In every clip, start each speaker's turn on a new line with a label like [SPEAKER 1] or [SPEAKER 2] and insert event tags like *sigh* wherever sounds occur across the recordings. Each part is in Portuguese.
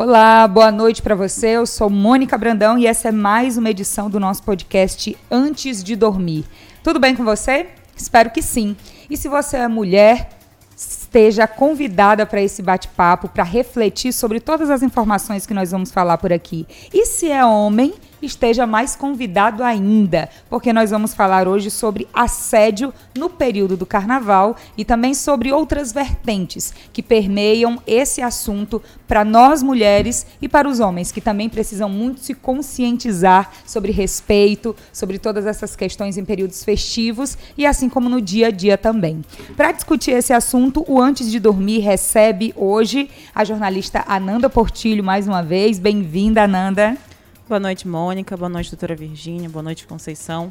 [SPEAKER 1] Olá, boa noite para você. Eu sou Mônica Brandão e essa é mais uma edição do nosso podcast Antes de Dormir. Tudo bem com você? Espero que sim. E se você é mulher, esteja convidada para esse bate-papo, para refletir sobre todas as informações que nós vamos falar por aqui. E se é homem, esteja mais convidado ainda, porque nós vamos falar hoje sobre assédio no período do carnaval e também sobre outras vertentes que permeiam esse assunto para nós mulheres e para os homens, que também precisam muito se conscientizar sobre respeito, sobre todas essas questões em períodos festivos e assim como no dia a dia também. Para discutir esse assunto, o Antes de Dormir recebe hoje a jornalista Ananda Portilho mais uma vez. Bem-vinda, Ananda.
[SPEAKER 2] Boa noite, Mônica. Boa noite, doutora Virgínia. Boa noite, Conceição.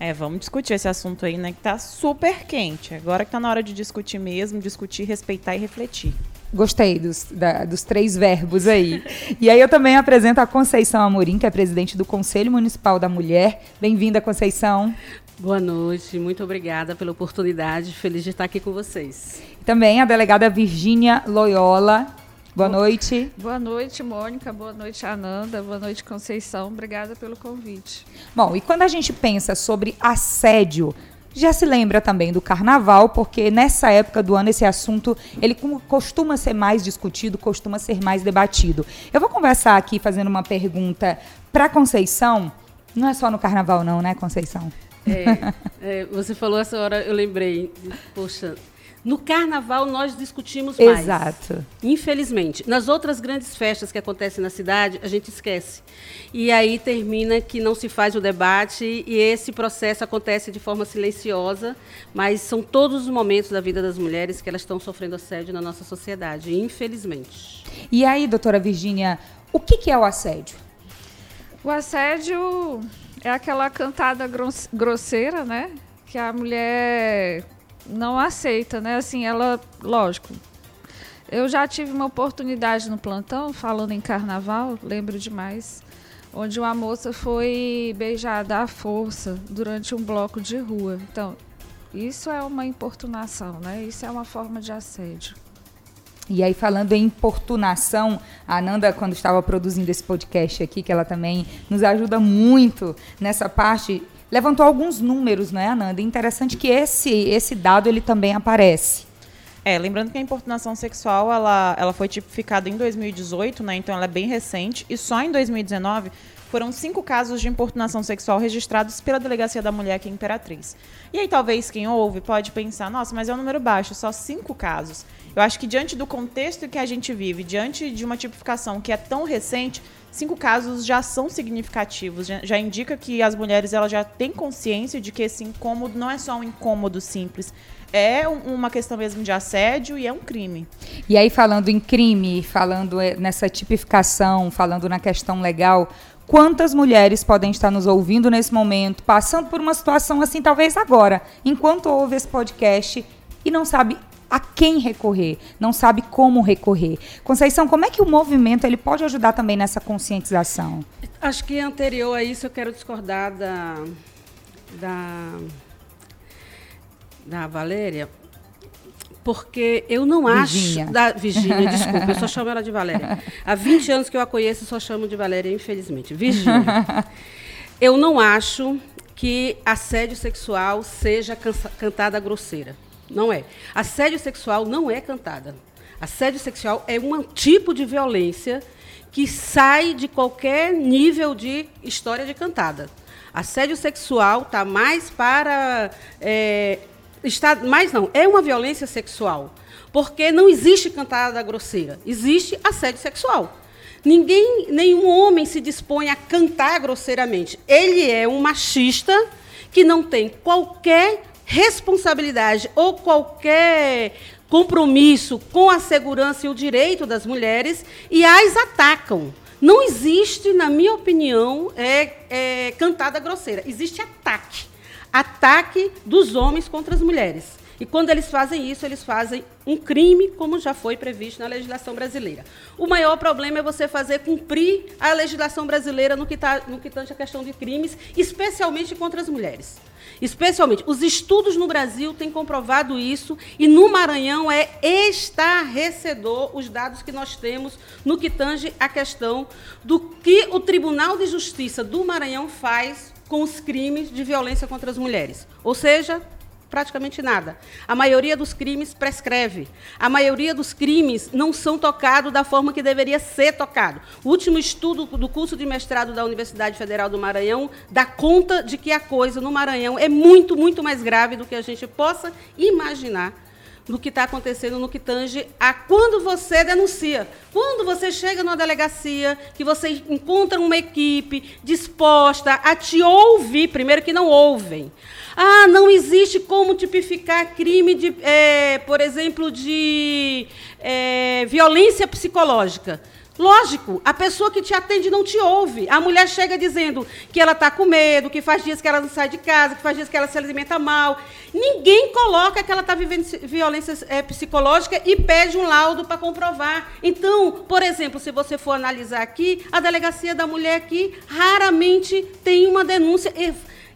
[SPEAKER 2] É, vamos discutir esse assunto aí, né? Que tá super quente. Agora que tá na hora de discutir mesmo, discutir, respeitar e refletir.
[SPEAKER 1] Gostei dos, da, dos três verbos aí. e aí eu também apresento a Conceição Amorim, que é presidente do Conselho Municipal da Mulher. Bem-vinda, Conceição.
[SPEAKER 3] Boa noite, muito obrigada pela oportunidade. Feliz de estar aqui com vocês.
[SPEAKER 1] Também a delegada Virgínia Loyola, Boa noite.
[SPEAKER 4] Boa noite, Mônica. Boa noite, Ananda. Boa noite, Conceição. Obrigada pelo convite.
[SPEAKER 1] Bom, e quando a gente pensa sobre assédio, já se lembra também do carnaval, porque nessa época do ano esse assunto ele costuma ser mais discutido, costuma ser mais debatido. Eu vou conversar aqui fazendo uma pergunta para Conceição. Não é só no carnaval, não, né, Conceição?
[SPEAKER 3] É, é, você falou essa hora, eu lembrei. Poxa, no carnaval nós discutimos mais.
[SPEAKER 1] Exato.
[SPEAKER 3] Infelizmente. Nas outras grandes festas que acontecem na cidade, a gente esquece. E aí termina que não se faz o debate e esse processo acontece de forma silenciosa, mas são todos os momentos da vida das mulheres que elas estão sofrendo assédio na nossa sociedade, infelizmente.
[SPEAKER 1] E aí, doutora Virgínia, o que, que é o assédio?
[SPEAKER 4] O assédio é aquela cantada grosseira, né? Que a mulher não aceita, né? Assim, ela, lógico. Eu já tive uma oportunidade no plantão, falando em carnaval, lembro demais, onde uma moça foi beijada à força durante um bloco de rua. Então, isso é uma importunação, né? Isso é uma forma de assédio.
[SPEAKER 1] E aí, falando em importunação, a Ananda, quando estava produzindo esse podcast aqui, que ela também nos ajuda muito nessa parte, levantou alguns números, né, Ananda? Interessante que esse, esse dado ele também aparece.
[SPEAKER 2] É, lembrando que a importunação sexual ela, ela foi tipificada em 2018, né? Então ela é bem recente. E só em 2019 foram cinco casos de importunação sexual registrados pela Delegacia da Mulher aqui em Imperatriz. E aí talvez quem ouve pode pensar, nossa, mas é um número baixo, só cinco casos. Eu acho que diante do contexto que a gente vive, diante de uma tipificação que é tão recente, cinco casos já são significativos. Já, já, indica que as mulheres elas já têm consciência de que esse incômodo não é só um incômodo simples. É um, uma questão mesmo de assédio e é um crime.
[SPEAKER 1] E aí, falando em crime, falando eh, nessa tipificação, falando na questão legal, quantas mulheres podem estar nos ouvindo nesse momento, passando por uma situação assim, talvez agora, enquanto ouve esse podcast e não sabe a quem recorrer, não sabe como recorrer. Conceição, como é que o movimento ele pode ajudar também nessa conscientização?
[SPEAKER 3] Acho que anterior a isso eu quero discordar da, da, da Valéria, porque eu não
[SPEAKER 1] Virginia.
[SPEAKER 3] acho. Da Virgínia, desculpa, eu só *laughs* chamo ela de Valéria. Há 20 anos que eu a conheço, só chamo de Valéria, infelizmente. Virgínia. *laughs* Eu não acho que assédio sexual seja cantada grosseira. Não é. Assédio sexual não é cantada. Assédio sexual é um tipo de violência que sai de qualquer nível de história de cantada. Assédio sexual está mais para. É, está, mais não, é uma violência sexual. Porque não existe cantada grosseira, existe assédio sexual. Ninguém, nenhum homem se dispõe a cantar grosseiramente. Ele é um machista que não tem qualquer responsabilidade ou qualquer compromisso com a segurança e o direito das mulheres e as atacam. Não existe, na minha opinião, é, é, cantada grosseira. Existe ataque. Ataque dos homens contra as mulheres. E quando eles fazem isso, eles fazem um crime, como já foi previsto na legislação brasileira. O maior problema é você fazer cumprir a legislação brasileira no que, tá, no que tange a questão de crimes, especialmente contra as mulheres. Especialmente, os estudos no Brasil têm comprovado isso, e no Maranhão é estarrecedor os dados que nós temos no que tange a questão do que o Tribunal de Justiça do Maranhão faz com os crimes de violência contra as mulheres. Ou seja, praticamente nada. A maioria dos crimes prescreve. A maioria dos crimes não são tocados da forma que deveria ser tocado. O último estudo do curso de mestrado da Universidade Federal do Maranhão dá conta de que a coisa no Maranhão é muito, muito mais grave do que a gente possa imaginar do que está acontecendo no que tange a quando você denuncia. Quando você chega numa delegacia, que você encontra uma equipe disposta a te ouvir, primeiro que não ouvem, ah, não existe como tipificar crime de, é, por exemplo, de é, violência psicológica. Lógico, a pessoa que te atende não te ouve. A mulher chega dizendo que ela está com medo, que faz dias que ela não sai de casa, que faz dias que ela se alimenta mal. Ninguém coloca que ela está vivendo violência é, psicológica e pede um laudo para comprovar. Então, por exemplo, se você for analisar aqui, a delegacia da mulher aqui raramente tem uma denúncia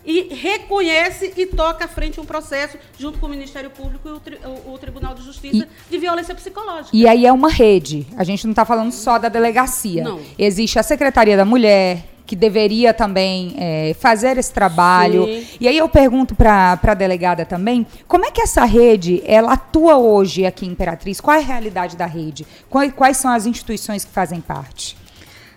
[SPEAKER 3] e reconhece e toca à frente um processo junto com o Ministério Público e o, tri, o, o Tribunal de Justiça e, de violência psicológica.
[SPEAKER 1] E aí é uma rede. A gente não está falando só da delegacia. Não. Existe a Secretaria da Mulher, que deveria também é, fazer esse trabalho. Sim. E aí eu pergunto para a delegada também, como é que essa rede ela atua hoje aqui em Imperatriz? Qual é a realidade da rede? Quais, quais são as instituições que fazem parte?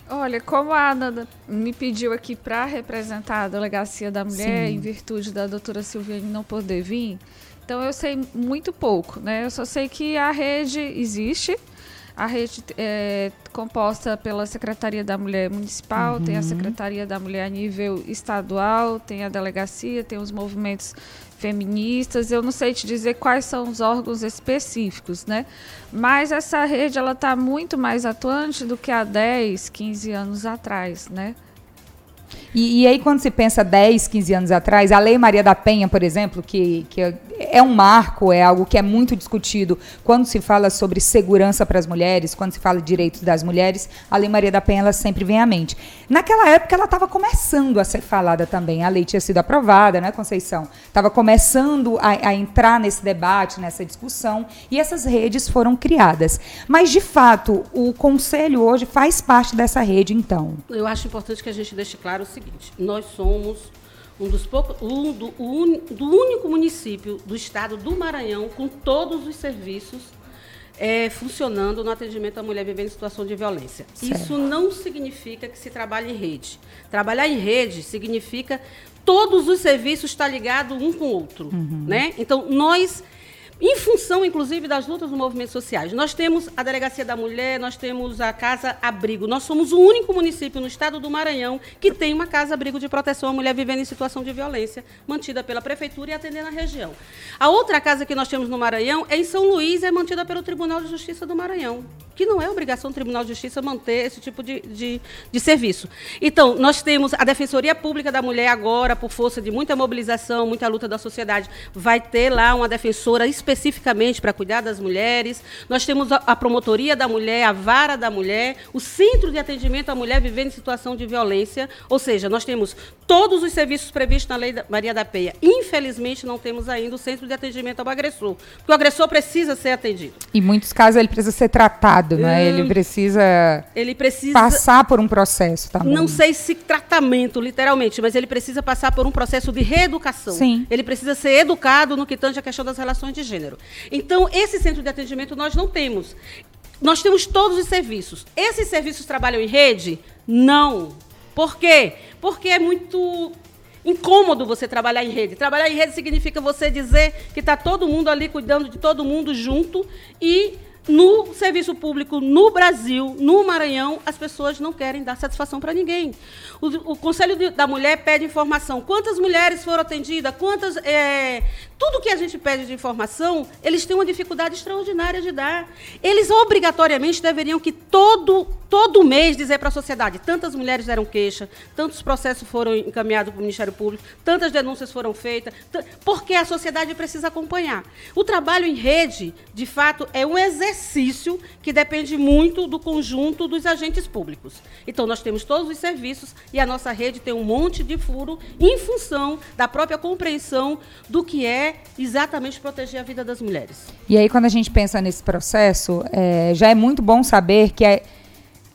[SPEAKER 4] Olha, como a Ana me pediu aqui para representar a Delegacia da Mulher, Sim. em virtude da doutora Silviane não poder vir, então eu sei muito pouco, né? Eu só sei que a rede existe, a rede é composta pela Secretaria da Mulher Municipal, uhum. tem a uhum. Secretaria da Mulher a nível estadual, tem a delegacia, tem os movimentos feministas. Eu não sei te dizer quais são os órgãos específicos, né? Mas essa rede ela está muito mais atuante do que há 10, 15 anos atrás, né?
[SPEAKER 1] E, e, aí, quando se pensa 10, 15 anos atrás, a Lei Maria da Penha, por exemplo, que, que é um marco, é algo que é muito discutido quando se fala sobre segurança para as mulheres, quando se fala de direitos das mulheres, a Lei Maria da Penha ela sempre vem à mente. Naquela época, ela estava começando a ser falada também. A lei tinha sido aprovada, né, Conceição? Estava começando a, a entrar nesse debate, nessa discussão, e essas redes foram criadas. Mas, de fato, o Conselho hoje faz parte dessa rede, então.
[SPEAKER 3] Eu acho importante que a gente deixe claro o seguinte: nós somos um dos poucos, um do, un, do único município do estado do Maranhão com todos os serviços é, funcionando no atendimento à mulher vivendo em situação de violência. Certo. Isso não significa que se trabalhe em rede. Trabalhar em rede significa todos os serviços estar ligados um com o outro. Uhum. Né? Então, nós em função, inclusive, das lutas dos movimentos sociais. Nós temos a Delegacia da Mulher, nós temos a Casa Abrigo. Nós somos o único município no estado do Maranhão que tem uma Casa Abrigo de proteção à mulher vivendo em situação de violência, mantida pela Prefeitura e atendendo a região. A outra casa que nós temos no Maranhão é em São Luís, é mantida pelo Tribunal de Justiça do Maranhão, que não é obrigação do Tribunal de Justiça manter esse tipo de, de, de serviço. Então, nós temos a Defensoria Pública da Mulher agora, por força de muita mobilização, muita luta da sociedade, vai ter lá uma defensora específica especificamente para cuidar das mulheres. Nós temos a, Promotoria da Mulher, a Vara da Mulher, o Centro de Atendimento à Mulher vivendo em situação de violência. Ou seja, nós temos todos os serviços previstos na Lei da Maria da Penha. Infelizmente, não temos ainda o Centro de Atendimento ao Agressor, porque o agressor precisa ser atendido.
[SPEAKER 1] Em muitos casos, ele precisa ser tratado, né? Hum, ele precisa,
[SPEAKER 3] ele precisa
[SPEAKER 1] passar por um processo também.
[SPEAKER 3] Não sei se tratamento, literalmente, mas ele precisa passar por um processo de reeducação.
[SPEAKER 1] Sim.
[SPEAKER 3] Ele precisa ser educado no que tange a questão das relações de gênero gênero. Então, esse centro de atendimento nós não temos. Nós temos todos os serviços. Esses serviços trabalham em rede? Não. Por quê? Porque é muito incômodo você trabalhar em rede. Trabalhar em rede significa você dizer que está todo mundo ali cuidando de todo mundo junto e no serviço público no Brasil, no Maranhão, as pessoas não querem dar satisfação para ninguém. O, o Conselho de, da Mulher pede informação. Quantas mulheres foram atendidas? Quantas. É, tudo que a gente pede de informação, eles têm uma dificuldade extraordinária de dar. Eles obrigatoriamente deveriam que todo todo mês dizer para a sociedade, tantas mulheres deram queixa, tantos processos foram encaminhados para o Ministério Público, tantas denúncias foram feitas, porque a sociedade precisa acompanhar. O trabalho em rede, de fato, é um exercício que depende muito do conjunto dos agentes públicos. Então, nós temos todos os serviços e a nossa rede tem um monte de furo em função da própria compreensão do que é exatamente proteger a vida das mulheres.
[SPEAKER 1] E aí, quando a gente pensa nesse processo, é, já é muito bom saber que é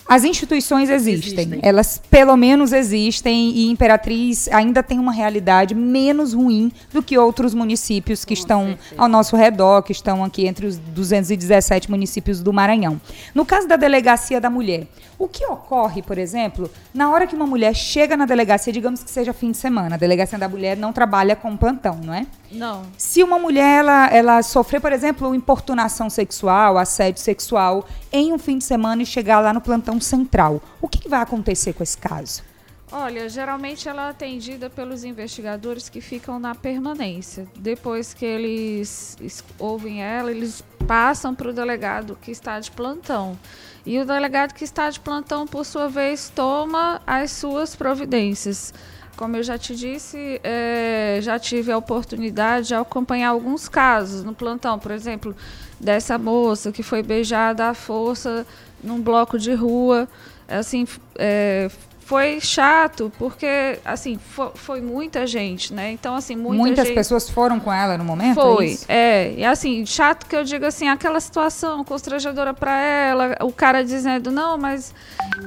[SPEAKER 1] as instituições existem. existem. Elas, pelo menos, existem e Imperatriz ainda tem uma realidade menos ruim do que outros municípios que Com estão certeza. ao nosso redor, que estão aqui entre os 217 municípios do Maranhão. No caso da Delegacia da Mulher, o que ocorre, por exemplo, na hora que uma mulher chega na delegacia, digamos que seja fim de semana, a Delegacia da Mulher não trabalha com plantão, não é?
[SPEAKER 4] Não.
[SPEAKER 1] Se uma mulher ela, ela sofrer, por exemplo, importunação sexual, assédio sexual em um fim de semana e chegar lá no plantão central, o que, que vai acontecer com esse caso?
[SPEAKER 4] Olha, geralmente ela é atendida pelos investigadores que ficam na permanência. Depois que eles ouvem ela, eles passam para o delegado que está de plantão. E o delegado que está de plantão, por sua vez, toma as suas providências. Como eu já te disse, é, já tive a oportunidade de acompanhar alguns casos no plantão, por exemplo, dessa moça que foi beijada à força num bloco de rua. Assim, é, foi chato porque assim foi, foi, muita gente, né? Então assim muita
[SPEAKER 1] muitas
[SPEAKER 4] gente...
[SPEAKER 1] pessoas foram com ela no momento.
[SPEAKER 4] Foi, é, é, e assim chato que eu digo assim aquela situação constrangedora para ela, o cara dizendo não, mas,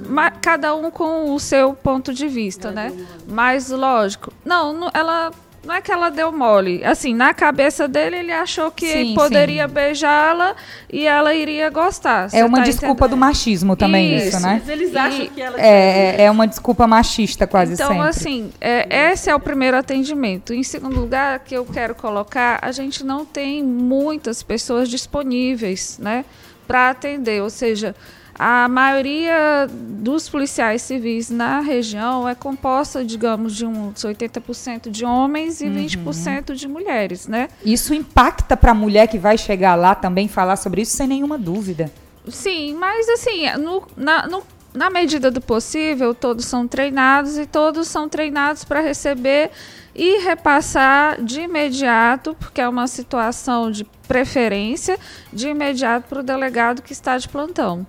[SPEAKER 4] mas, cada um com o seu ponto de vista, né? Mas lógico, não, não ela não é que ela deu mole. Assim, na cabeça dele, ele achou que sim, poderia beijá-la e ela iria gostar.
[SPEAKER 1] É uma tá desculpa entendendo? do machismo também, isso, isso né?
[SPEAKER 3] Mas eles acham e, que ela.
[SPEAKER 1] É, é, é uma desculpa machista, quase
[SPEAKER 4] então,
[SPEAKER 1] sempre.
[SPEAKER 4] Então, assim, é, esse é o primeiro atendimento. Em segundo lugar, que eu quero colocar, a gente não tem muitas pessoas disponíveis, né? Para atender, ou seja, a maioria dos policiais civis na região é composta, digamos, de uns 80% de homens e uhum. 20% de mulheres, né?
[SPEAKER 1] Isso impacta para a mulher que vai chegar lá também falar sobre isso sem nenhuma dúvida.
[SPEAKER 4] Sim, mas assim, no, na, no, na medida do possível, todos são treinados e todos são treinados para receber e repassar de imediato, porque é uma situação de preferência, de imediato para o delegado que está de plantão.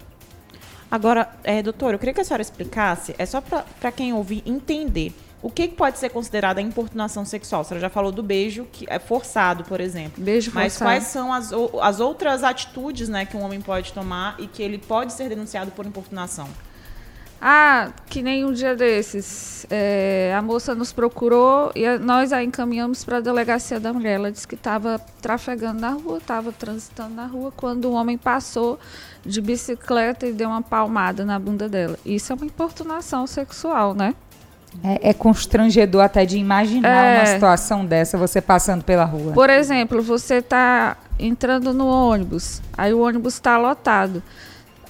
[SPEAKER 2] Agora, é, doutor, eu queria que a senhora explicasse, é só para quem ouvir entender. O que, pode ser considerado a importunação sexual? A senhora já falou do beijo que é forçado, por exemplo.
[SPEAKER 4] Beijo
[SPEAKER 2] Mas
[SPEAKER 4] forçado.
[SPEAKER 2] quais são as, as outras atitudes né, que um homem pode tomar e que ele pode ser denunciado por importunação?
[SPEAKER 4] Ah, que nem um dia desses. É, a moça nos procurou e a, nós a encaminhamos para a delegacia da mulher. Ela disse que estava trafegando na rua, estava transitando na rua, quando um homem passou de bicicleta e deu uma palmada na bunda dela. Isso é uma importunação sexual, né?
[SPEAKER 1] É, é constrangedor até de imaginar é, uma situação dessa, você passando pela rua.
[SPEAKER 4] Por exemplo, você está entrando no ônibus, aí o ônibus está lotado.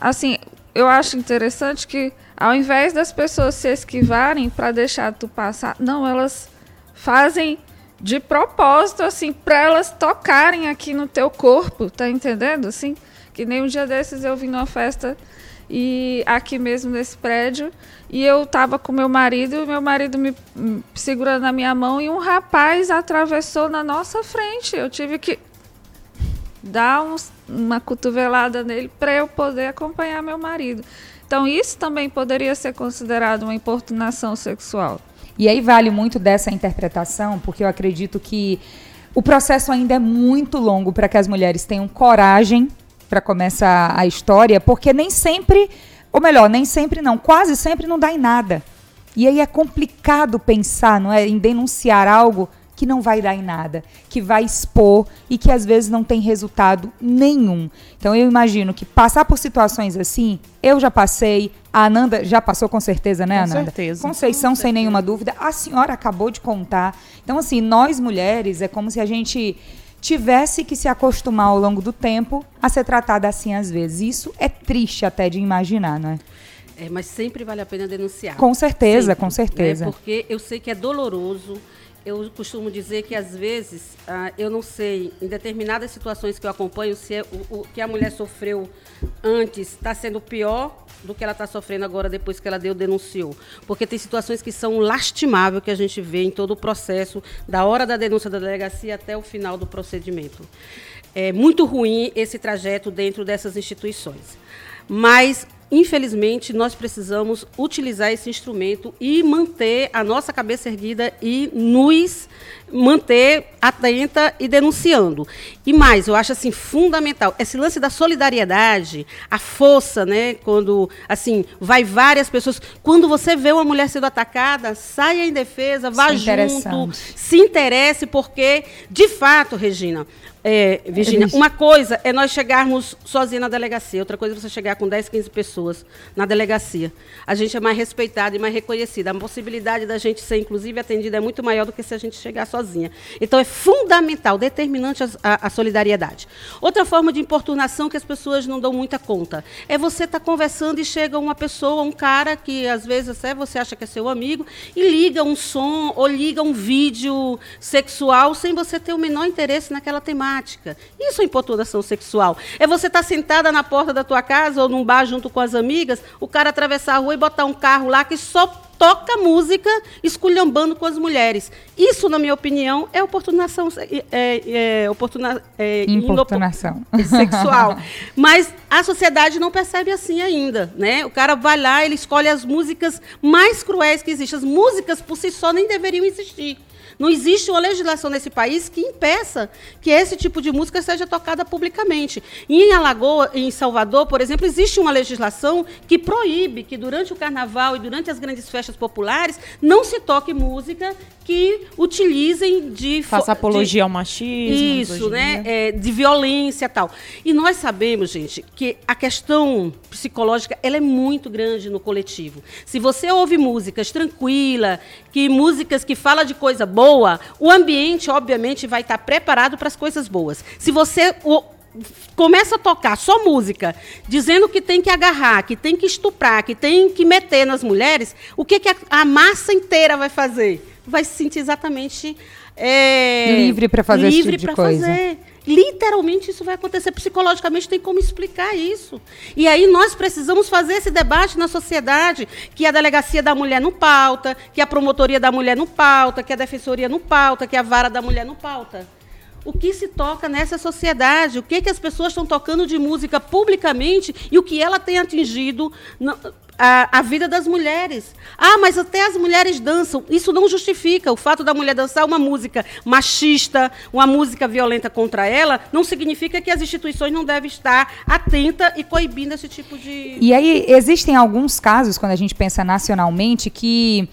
[SPEAKER 4] Assim, eu acho interessante que ao invés das pessoas se esquivarem para deixar tu passar, não, elas fazem de propósito, assim, para elas tocarem aqui no teu corpo, tá entendendo? Assim, que nem um dia desses eu vim numa festa e aqui mesmo nesse prédio e eu tava com meu marido e meu marido me, segurando na minha mão e um rapaz atravessou na nossa frente. Eu tive que dar uns, uma cotovelada nele para eu poder acompanhar meu marido. Então, isso também poderia ser considerado uma importunação sexual.
[SPEAKER 1] E aí vale muito dessa interpretação, porque eu acredito que o processo ainda é muito longo para que as mulheres tenham coragem para começar a história, porque nem sempre, ou melhor, nem sempre não, quase sempre não dá em nada. E aí é complicado pensar, não é, em denunciar algo que não vai dar em nada, que vai expor e que às vezes não tem resultado nenhum. Então eu imagino que passar por situações assim, eu já passei, a Ananda já passou com certeza, né, Ananda?
[SPEAKER 2] Com certeza.
[SPEAKER 1] Conceição,
[SPEAKER 2] com
[SPEAKER 1] sem nenhuma dúvida. A senhora acabou de contar. Então, assim, nós mulheres, é como se a gente tivesse que se acostumar ao longo do tempo a ser tratada assim às vezes. Isso é triste até de imaginar, não é?
[SPEAKER 3] É, mas sempre vale a pena denunciar.
[SPEAKER 1] Com certeza,
[SPEAKER 3] sempre,
[SPEAKER 1] com certeza.
[SPEAKER 3] Né? Porque eu sei que é doloroso, eu costumo dizer que às vezes ah, eu não sei, em determinadas situações que eu acompanho, se é o, o que a mulher sofreu antes está sendo pior do que ela está sofrendo agora depois que ela deu denunciou. Porque tem situações que são lastimáveis que a gente vê em todo o processo, da hora da denúncia da delegacia até o final do procedimento. É muito ruim esse trajeto dentro dessas instituições. Mas infelizmente, nós precisamos utilizar esse instrumento e manter a nossa cabeça erguida e nos manter atenta e denunciando. E mais, eu acho assim fundamental esse lance da solidariedade, a força, né, quando assim, vai várias pessoas, quando você vê uma mulher sendo atacada, saia em defesa, vá se junto, se interesse porque de fato, Regina, é, Virginia, uma coisa é nós chegarmos sozinhos na delegacia, outra coisa é você chegar com 10, 15 pessoas na delegacia. A gente é mais respeitado e mais reconhecido. A possibilidade da gente ser, inclusive, atendida é muito maior do que se a gente chegar sozinha. Então, é fundamental, determinante a, a, a solidariedade. Outra forma de importunação que as pessoas não dão muita conta é você estar tá conversando e chega uma pessoa, um cara que às vezes até você acha que é seu amigo, e liga um som ou liga um vídeo sexual sem você ter o menor interesse naquela temática temática. Isso é importunação sexual. É você estar tá sentada na porta da tua casa ou num bar junto com as amigas, o cara atravessar a rua e botar um carro lá que só toca música esculhambando com as mulheres. Isso, na minha opinião, é oportunação, é, é, é oportuna, é,
[SPEAKER 1] Importunação.
[SPEAKER 3] sexual. *laughs* Mas a sociedade não percebe assim ainda. Né? O cara vai lá, ele escolhe as músicas mais cruéis que existem. As músicas, por si só, nem deveriam existir. Não existe uma legislação nesse país que impeça que esse tipo de música seja tocada publicamente. E em Alagoa, em Salvador, por exemplo, existe uma legislação que proíbe que durante o carnaval e durante as grandes festas populares não se toque música que utilizem de
[SPEAKER 2] faça apologia de, ao machismo,
[SPEAKER 3] isso, né, é, de violência e tal. E nós sabemos, gente, que a questão psicológica ela é muito grande no coletivo. Se você ouve músicas tranquila, que músicas que fala de coisa boa, o ambiente obviamente vai estar preparado para as coisas boas. Se você o, começa a tocar só música, dizendo que tem que agarrar, que tem que estuprar, que tem que meter nas mulheres, o que, que a, a massa inteira vai fazer? vai se sentir exatamente
[SPEAKER 1] é, livre para fazer livre esse tipo de coisa. Fazer.
[SPEAKER 3] Literalmente isso vai acontecer. Psicologicamente tem como explicar isso. E aí nós precisamos fazer esse debate na sociedade, que a delegacia da mulher não pauta, que a promotoria da mulher não pauta, que a defensoria não pauta, que a vara da mulher não pauta. O que se toca nessa sociedade? O que, que as pessoas estão tocando de música publicamente e o que ela tem atingido a, a, vida das mulheres. Ah, mas até as mulheres dançam. Isso não justifica. O fato da mulher dançar uma música machista, uma música violenta contra ela, não significa que as instituições não devem estar atentas e coibindo esse tipo de.
[SPEAKER 1] E aí, existem alguns casos, quando a gente pensa nacionalmente, que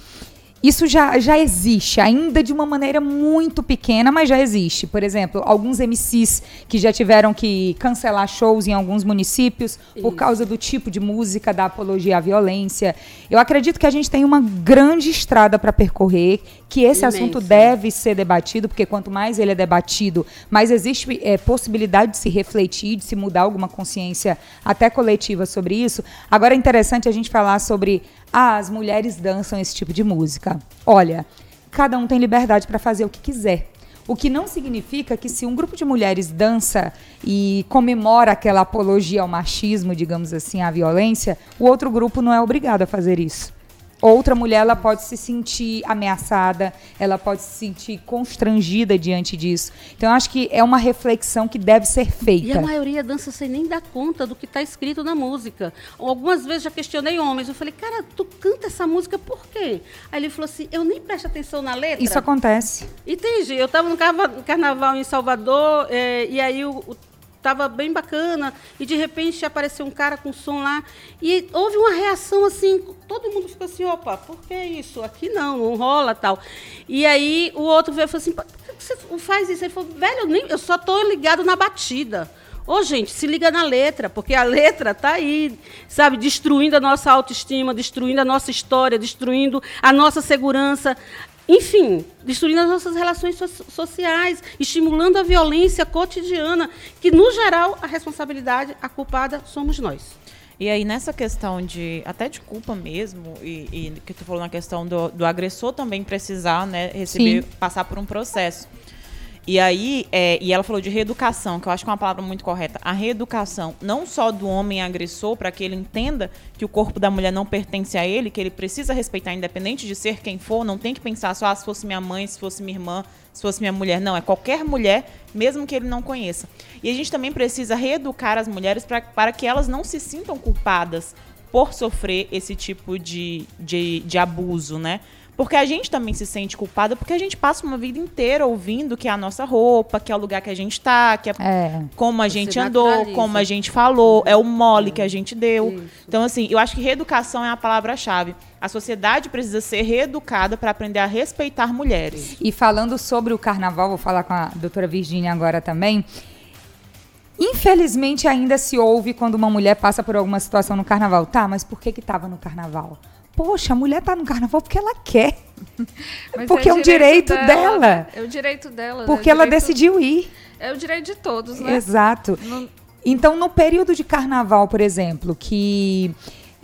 [SPEAKER 1] isso já, já existe, ainda de uma maneira muito pequena, mas já existe. Por exemplo, alguns MCs que já tiveram que cancelar shows em alguns municípios Isso. por causa do tipo de música da apologia à violência. Eu acredito que a gente tem uma grande estrada para percorrer, que esse Imenso. assunto deve ser debatido, porque quanto mais ele é debatido, mais existe é, possibilidade de se refletir, de se mudar alguma consciência até coletiva sobre isso. Agora é interessante a gente falar sobre ah, as mulheres dançam esse tipo de música. Olha, cada um tem liberdade para fazer o que quiser. O que não significa que se um grupo de mulheres dança e comemora aquela apologia ao machismo, digamos assim, à violência, o outro grupo não é obrigado a fazer isso outra mulher ela pode se sentir ameaçada, ela pode se sentir constrangida diante disso. Então eu acho que é uma reflexão que deve ser feita.
[SPEAKER 3] E a maioria dança sem nem dar conta do que está escrito na música. Algumas vezes já questionei homens, eu falei, cara, tu canta essa música por quê? Aí ele falou assim, eu nem presto atenção na letra.
[SPEAKER 1] Isso acontece.
[SPEAKER 3] Entendi. Eu estava no carnaval em Salvador é, e aí o, o estava bem bacana, e de repente apareceu um cara com som lá, e houve uma reação assim, todo mundo ficou assim, opa, por que isso? Aqui não, não rola tal. E aí o outro veio e falou assim, por que você faz isso? Ele falou, velho, eu, nem, eu só estou ligado na batida. Ô, gente, se liga na letra, porque a letra está aí, sabe, destruindo a nossa autoestima, destruindo a nossa história, destruindo a nossa segurança enfim, destruindo as nossas relações so sociais, estimulando a violência cotidiana, que, no geral, a responsabilidade, a culpada, somos nós.
[SPEAKER 2] E aí, nessa questão de, até de culpa mesmo, e, e que tu falou na questão do, do agressor também precisar, né, receber, Sim. passar por um processo. E aí, é, e ela falou de reeducação, que eu acho que é uma palavra muito correta. A reeducação, não só do homem agressor, para que ele entenda que o corpo da mulher não pertence a ele, que ele precisa respeitar, independente de ser quem for, não tem que pensar só ah, se fosse minha mãe, se fosse minha irmã, se fosse minha mulher. Não, é qualquer mulher, mesmo que ele não conheça. E a gente também precisa reeducar as mulheres pra, para que elas não se sintam culpadas por sofrer esse tipo de, de, de abuso, né? Porque a gente também se sente culpada, porque a gente passa uma vida inteira ouvindo que é a nossa roupa, que é o lugar que a gente tá, que é,
[SPEAKER 1] É.
[SPEAKER 2] como a
[SPEAKER 3] Você
[SPEAKER 2] gente andou,
[SPEAKER 3] naturaliza.
[SPEAKER 2] como a gente falou, é o mole que a gente deu.
[SPEAKER 3] Isso.
[SPEAKER 2] Então, assim, eu acho que reeducação é a palavra-chave. A sociedade precisa ser reeducada para aprender a respeitar mulheres.
[SPEAKER 1] E falando sobre o carnaval, vou falar com a doutora Virginia agora também. Infelizmente ainda se ouve quando uma mulher passa por alguma situação no carnaval. Tá, mas por que que tava no carnaval? Poxa, a mulher tá no carnaval porque ela quer.
[SPEAKER 4] Mas *laughs*
[SPEAKER 1] porque é um direito dela.
[SPEAKER 4] É o direito dela. né?
[SPEAKER 1] Porque
[SPEAKER 4] É
[SPEAKER 1] ela
[SPEAKER 4] direito-
[SPEAKER 1] decidiu ir.
[SPEAKER 4] É o direito de todos, né?
[SPEAKER 1] Exato.
[SPEAKER 4] Não-
[SPEAKER 1] Então, no período de carnaval, por exemplo, que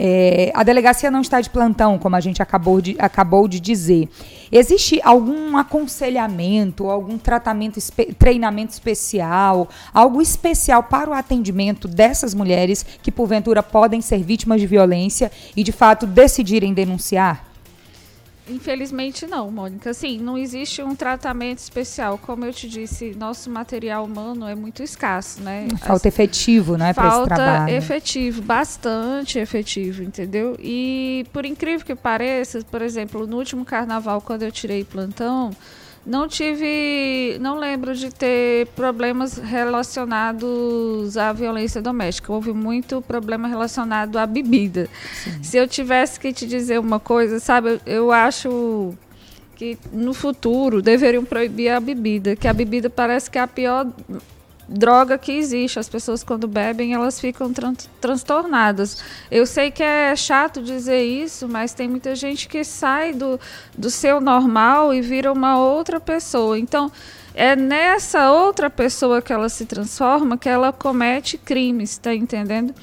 [SPEAKER 1] é, a delegacia não está de plantão, como a gente acabou de, acabou de dizer, existe algum aconselhamento, algum tratamento, treinamento especial, algo especial para o atendimento dessas mulheres que, porventura, podem ser vítimas de violência e, de fato, decidirem denunciar?
[SPEAKER 4] Infelizmente não, Mônica. Assim, não existe um tratamento especial. Como eu te disse, nosso material humano é muito escasso, né?
[SPEAKER 1] Falta efetivo, não é, para esse
[SPEAKER 4] Falta
[SPEAKER 1] trabalho?
[SPEAKER 4] efetivo, bastante efetivo, entendeu? E por incrível que pareça, por exemplo, no último carnaval, quando eu tirei plantão, não tive, não lembro de ter problemas relacionados à violência doméstica. Houve muito problema relacionado à bebida. Se eu tivesse que te dizer uma coisa, sabe, eu, eu acho que no futuro deveriam proibir a bebida, que a bebida parece que é a pior droga que existe. As pessoas quando bebem, elas ficam tran transtornadas. Eu sei que é chato dizer isso, mas tem muita gente que sai do, do seu normal e vira uma outra pessoa. Então, é nessa outra pessoa que ela se transforma que ela comete crimes, tá entendendo?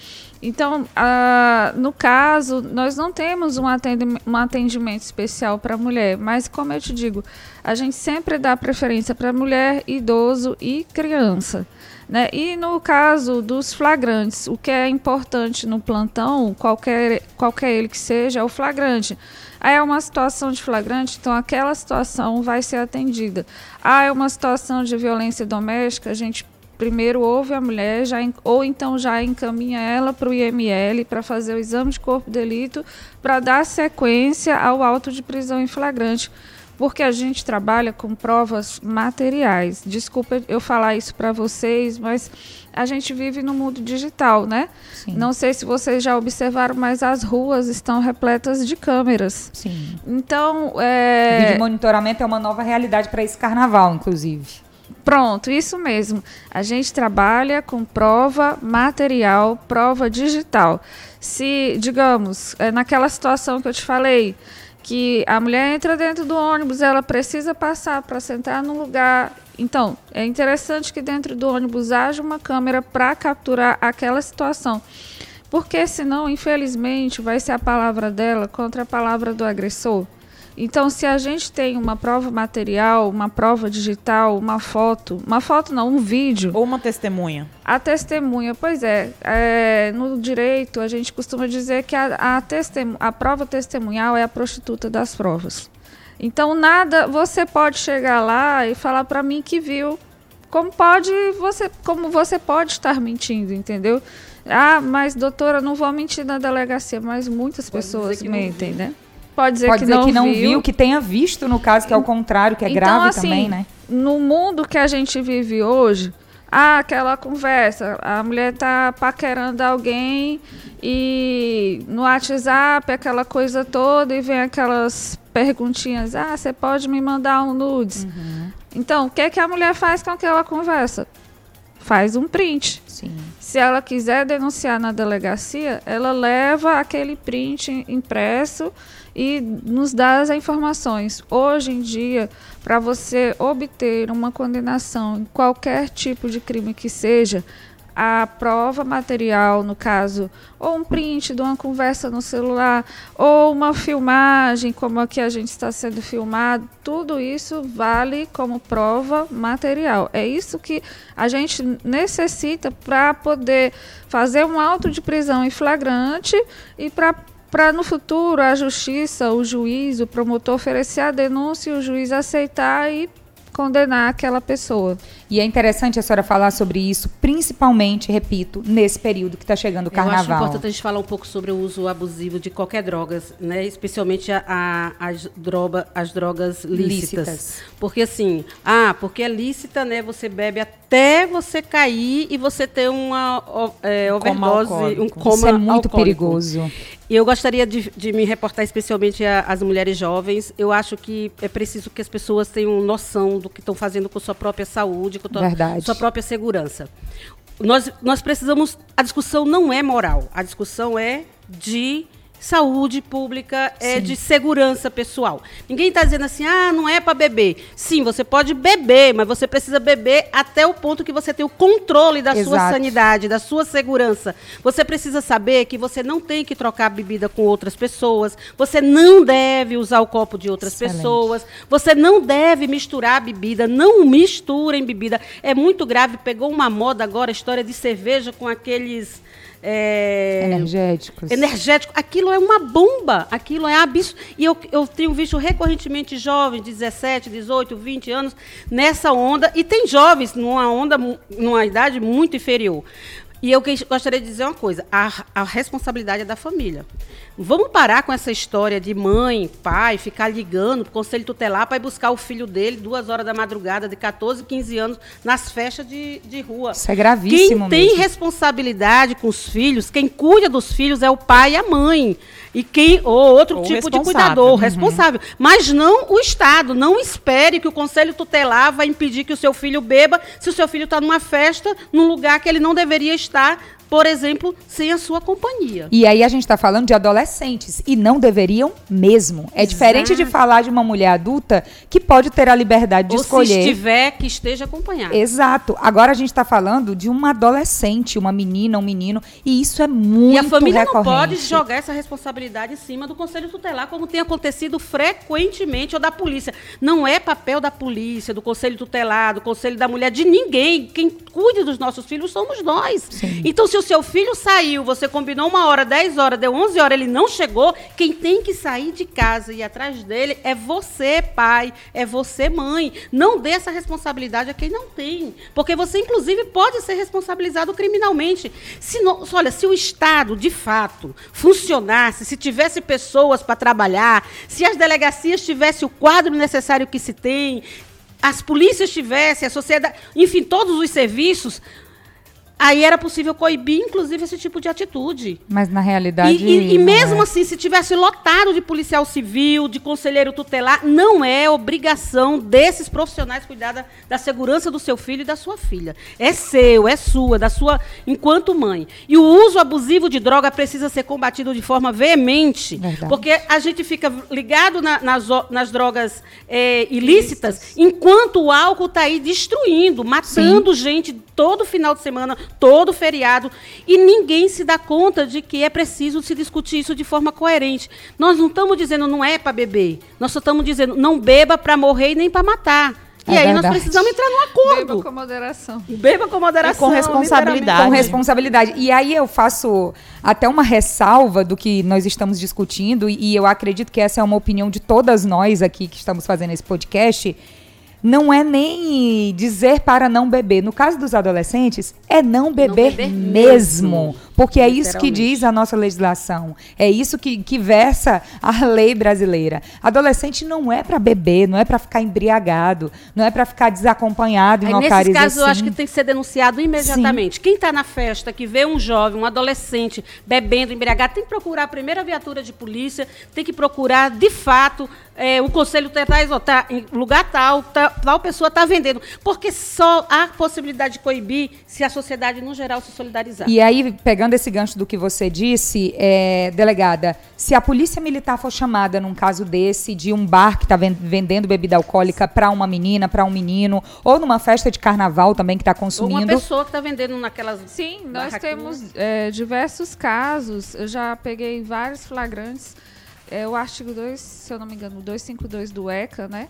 [SPEAKER 4] Então, ah, no caso, nós não temos um atendimento, um atendimento especial para mulher, mas como eu te digo, a gente sempre dá preferência para mulher, idoso e criança. Né? E no caso dos flagrantes, o que é importante no plantão, qualquer, qualquer ele que seja, é o flagrante. Aí é uma situação de flagrante, então aquela situação vai ser atendida. Ah, é uma situação de violência doméstica, a gente primeiro ouve a mulher, já, ou então já encaminha ela para o IML para fazer o exame de corpo de delito, para dar sequência ao auto de prisão em flagrante. Porque a gente trabalha com provas materiais. Desculpa eu falar isso para vocês, mas a gente vive no mundo digital, né?
[SPEAKER 1] Sim.
[SPEAKER 4] Não sei se vocês já observaram, mas as ruas estão repletas de câmeras.
[SPEAKER 1] Sim.
[SPEAKER 4] Então,
[SPEAKER 1] O
[SPEAKER 4] é...
[SPEAKER 1] vídeo monitoramento é uma nova realidade para esse carnaval, inclusive.
[SPEAKER 4] Pronto, isso mesmo. A gente trabalha com prova material, prova digital. Se, digamos, é naquela situação que eu te falei, que a mulher entra dentro do ônibus, ela precisa passar para sentar num lugar. Então, é interessante que dentro do ônibus haja uma câmera para capturar aquela situação. Porque senão, infelizmente, vai ser a palavra dela contra a palavra do agressor. Então, se a gente tem uma prova material, uma prova digital, uma foto, uma foto não, um vídeo,
[SPEAKER 2] Ou uma testemunha.
[SPEAKER 4] a testemunha, pois é, é, no direito a gente costuma dizer que a, a, a prova testemunhal é a prostituta das provas. Então, nada, você pode chegar lá e falar para mim que viu. Como pode você, como você pode estar mentindo, entendeu? Ah, mas doutora, não vou mentir na delegacia, mas muitas
[SPEAKER 3] Pode
[SPEAKER 4] pessoas mentem, né? Pode dizer,
[SPEAKER 1] Pode
[SPEAKER 4] que,
[SPEAKER 1] dizer
[SPEAKER 4] não
[SPEAKER 1] que não
[SPEAKER 4] viu,
[SPEAKER 1] viu, que tenha visto, no caso, que é o contrário, que é
[SPEAKER 4] Então,
[SPEAKER 1] grave
[SPEAKER 4] assim,
[SPEAKER 1] também, né?
[SPEAKER 4] No mundo que a gente vive hoje, ah, aquela conversa, a mulher tá paquerando alguém e no WhatsApp, aquela coisa toda, e vem aquelas perguntinhas, ah, você pode me mandar um nudes?
[SPEAKER 1] Uhum.
[SPEAKER 4] Então, o que, é que a mulher faz com aquela conversa? Faz um print.
[SPEAKER 1] Sim.
[SPEAKER 4] Se ela quiser denunciar na delegacia, ela leva aquele print impresso e nos dá as informações. Hoje em dia, para você obter uma condenação em qualquer tipo de crime que seja, a prova material, no caso, ou um print de uma conversa no celular, ou uma filmagem como a que a gente está sendo filmado, tudo isso vale como prova material. É isso que a gente necessita para poder fazer um auto de prisão em flagrante e para para no futuro a justiça, o juiz, o promotor oferecer a denúncia e o juiz aceitar e condenar aquela pessoa.
[SPEAKER 1] E é interessante a senhora falar sobre isso, principalmente, repito, nesse período que está chegando o carnaval.
[SPEAKER 3] Eu acho importante a gente falar um pouco sobre o uso abusivo de qualquer drogas, né? especialmente a, a, as, droga, as drogas lícitas. lícitas. Porque assim, ah, porque é lícita, né? Você bebe até você cair e você ter uma é, overdose, um coma Isso
[SPEAKER 1] é muito
[SPEAKER 3] alcoólico.
[SPEAKER 1] perigoso.
[SPEAKER 3] E eu gostaria de, de me reportar especialmente às mulheres jovens. Eu acho que é preciso que as pessoas tenham noção do que estão fazendo com sua própria saúde, com
[SPEAKER 1] a
[SPEAKER 3] sua própria segurança. Nós, nós precisamos. A discussão não é moral, a discussão é de saúde pública, é Sim. de segurança pessoal. Ninguém está dizendo assim, ah, não é para beber. Sim, você pode beber, mas você precisa beber até o ponto que você tem o controle da Exato. sua sanidade, da sua segurança. Você precisa saber que você não tem que trocar bebida com outras pessoas, você não deve usar o copo de outras Excelente. pessoas, você não deve misturar bebida, não misturem bebida. É muito grave, pegou uma moda agora a história de cerveja com aqueles
[SPEAKER 1] é, energéticos.
[SPEAKER 3] Energético. Aquilo é uma bomba. Aquilo é absurdo. E eu, eu tenho visto recorrentemente jovens, 17, 18, 20 anos, nessa onda. E tem jovens numa onda, numa idade muito inferior. E eu gostaria de dizer uma coisa: a, a responsabilidade é da família. Vamos parar com essa história de mãe, pai, ficar ligando para o conselho tutelar para ir buscar o filho dele duas horas da madrugada, de 14, 15 anos, nas festas de, de rua.
[SPEAKER 1] Isso é gravíssimo.
[SPEAKER 3] Quem tem mesmo. responsabilidade com os filhos, quem cuida dos filhos é o pai e a mãe. E quem, ou outro ou tipo de cuidador, uhum. responsável. Mas não o Estado. Não espere que o conselho tutelar vai impedir que o seu filho beba se o seu filho está numa festa, num lugar que ele não deveria estar por exemplo, sem a sua companhia.
[SPEAKER 1] E aí a gente está falando de adolescentes e não deveriam mesmo. É Exato. diferente de falar de uma mulher adulta que pode ter a liberdade de
[SPEAKER 3] Ou
[SPEAKER 1] escolher.
[SPEAKER 3] Se estiver, que esteja acompanhada.
[SPEAKER 1] Exato. Agora a gente está falando de uma adolescente, uma menina, um menino, e isso é muito E a família recorrente.
[SPEAKER 3] não pode jogar essa responsabilidade em cima do Conselho Tutelar, como tem acontecido frequentemente, ou da polícia. Não é papel da polícia, do Conselho Tutelar, do Conselho da Mulher, de ninguém. Quem cuide dos nossos filhos somos nós. Sim. Então, se o seu filho saiu, você combinou uma hora, 10 horas, deu 11 horas, ele não chegou, quem tem que sair de casa e ir atrás dele é você, pai, é você, mãe. Não dê essa responsabilidade a quem não tem. Porque você, inclusive, pode ser responsabilizado criminalmente. Se não, olha, se o Estado, de fato, funcionasse, se tivesse pessoas para trabalhar, se as delegacias tivessem o quadro necessário que se tem, as polícias tivessem, a sociedade, enfim, todos os serviços, aí era possível coibir, inclusive, esse tipo de atitude.
[SPEAKER 1] Mas na realidade.
[SPEAKER 3] E, e, e mesmo é. assim, se tivesse lotado de policial civil, de conselheiro tutelar, não é obrigação desses profissionais cuidar da, da, segurança do seu filho e da sua filha. É seu, é sua, da sua, enquanto mãe. E o uso abusivo de droga precisa ser combatido de forma veemente, Verdade. porque a gente fica ligado na, nas, nas, drogas é, ilícitas, enquanto o álcool está aí destruindo, matando Sim. gente todo final de semana, todo feriado, e ninguém se dá conta de que é preciso se discutir isso de forma coerente. Nós não estamos dizendo não é para beber, nós só estamos dizendo não beba para morrer e nem para matar. E é aí verdade. nós precisamos entrar num acordo.
[SPEAKER 4] Beba com moderação.
[SPEAKER 3] Beba com moderação.
[SPEAKER 1] com responsabilidade. Com responsabilidade. E aí eu faço até uma ressalva do que nós estamos discutindo, e eu acredito que essa é uma opinião de todas nós aqui que estamos fazendo esse podcast não é nem dizer para não beber. No caso dos adolescentes, é não beber, não beber mesmo. mesmo. Porque é isso que diz a nossa legislação. É isso que, que versa a lei brasileira. Adolescente não é para beber, não é para ficar embriagado, não é para ficar desacompanhado em Aí, locais
[SPEAKER 3] Nesse caso,
[SPEAKER 1] assim.
[SPEAKER 3] eu acho que tem que ser denunciado imediatamente. Sim. Quem está na festa, que vê um jovem, um adolescente bebendo, embriagado, tem que procurar a primeira viatura de polícia, tem que procurar, de fato, é, o conselho traz, ó, tá, em lugar tal, tá, tal pessoa está vendendo. Porque só há possibilidade de coibir se a sociedade, no geral, se solidarizar.
[SPEAKER 1] E aí, pegando pegando esse gancho do que você disse, é, delegada, se a polícia militar for chamada num caso desse, de um bar que está vendendo bebida alcoólica para uma menina, para um menino, ou numa festa de carnaval também que está consumindo. Ou
[SPEAKER 3] uma pessoa que está vendendo naquelas.
[SPEAKER 4] Sim, nós temos é, diversos casos. Eu já peguei vários flagrantes. É, o artigo 2, se eu não me engano, 252 do ECA, né?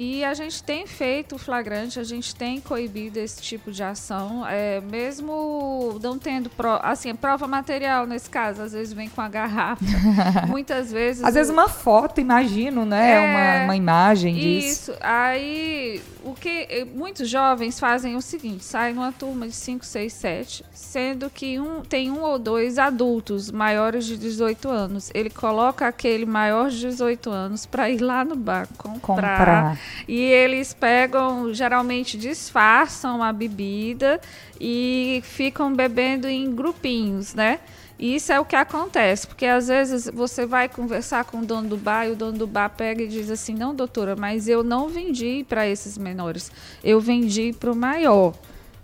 [SPEAKER 4] E a gente tem feito flagrante, a gente tem coibido esse tipo de ação, é, mesmo não tendo pro, assim, prova material nesse caso, às vezes vem com a garrafa, *laughs* muitas vezes.
[SPEAKER 1] Às o... vezes uma foto, imagino, né? É, uma, uma imagem
[SPEAKER 4] disso. Isso. Aí o que eh, muitos jovens fazem é o seguinte: saem numa turma de 5, 6, 7, sendo que um, tem um ou dois adultos maiores de 18 anos. Ele coloca aquele maior de 18 anos para ir lá no bar comprar. comprar. E eles pegam, geralmente disfarçam a bebida e ficam bebendo em grupinhos, né? E isso é o que acontece, porque às vezes você vai conversar com o dono do bar e o dono do bar pega e diz assim: não, doutora, mas eu não vendi para esses menores, eu vendi para o maior.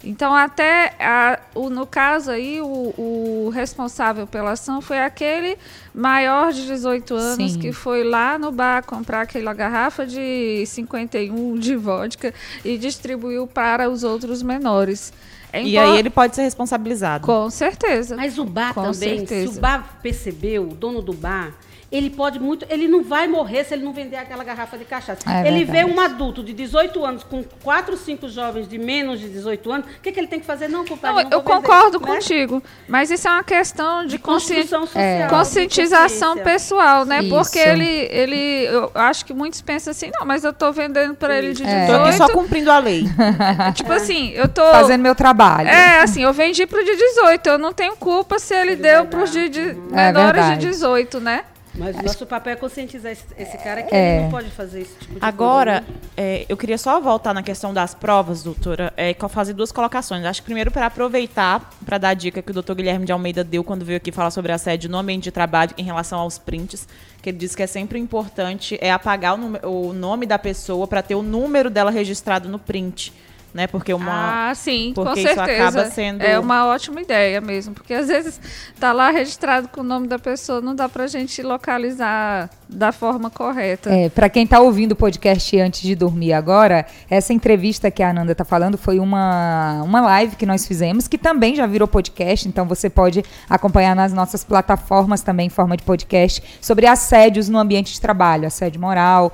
[SPEAKER 4] Então, até a, o, no caso aí, o, o, responsável pela ação foi aquele maior de 18 anos Sim. que foi lá no bar comprar aquela garrafa de 51 de vodka e distribuiu para os outros menores.
[SPEAKER 2] É e aí ele pode ser responsabilizado.
[SPEAKER 4] Com certeza.
[SPEAKER 3] Mas o bar Com também, certeza. se o bar percebeu, o dono do bar, ele pode muito. Ele não vai morrer se ele não vender aquela garrafa de cachaça. É ele verdade. vê um adulto de 18 anos com quatro, cinco jovens de menos de 18 anos, o que, que ele tem que fazer? Não, compadre.
[SPEAKER 4] Não, não eu concordo vender, né? contigo. Né? Mas isso é uma questão de, de consci... social, é. conscientização pessoal, né? Isso. Porque ele, ele. Eu acho que muitos pensam assim, não, mas eu estou vendendo para ele de 18. É. Tô aqui
[SPEAKER 2] só cumprindo a lei. *laughs*
[SPEAKER 4] tipo assim, eu tô.
[SPEAKER 1] Fazendo meu trabalho.
[SPEAKER 4] É, assim, eu vendi pro de 18. Eu não tenho culpa se ele, ele deu para os de, de é menores de 18, né?
[SPEAKER 3] Mas o nosso papel é conscientizar esse, esse cara que é. ele não pode fazer esse tipo de
[SPEAKER 2] Agora,
[SPEAKER 3] coisa. Né?
[SPEAKER 2] É, eu queria só voltar na questão das provas, doutora, é, fazer duas colocações. Acho que primeiro para aproveitar, para dar a dica que o doutor Guilherme de Almeida deu quando veio aqui falar sobre assédio no ambiente de trabalho em relação aos prints, que ele disse que é sempre importante é apagar o, o nome da pessoa para ter o número dela registrado no print né? Porque uma
[SPEAKER 4] Ah, sim,
[SPEAKER 2] porque
[SPEAKER 4] com certeza.
[SPEAKER 2] acaba sendo
[SPEAKER 4] É uma ótima ideia mesmo, porque às vezes tá lá registrado com o nome da pessoa, não dá pra gente localizar da forma correta.
[SPEAKER 1] É, para quem tá ouvindo o podcast antes de dormir agora, essa entrevista que a Ananda tá falando foi uma uma live que nós fizemos, que também já virou podcast, então você pode acompanhar nas nossas plataformas também em forma de podcast sobre assédios no ambiente de trabalho, assédio moral,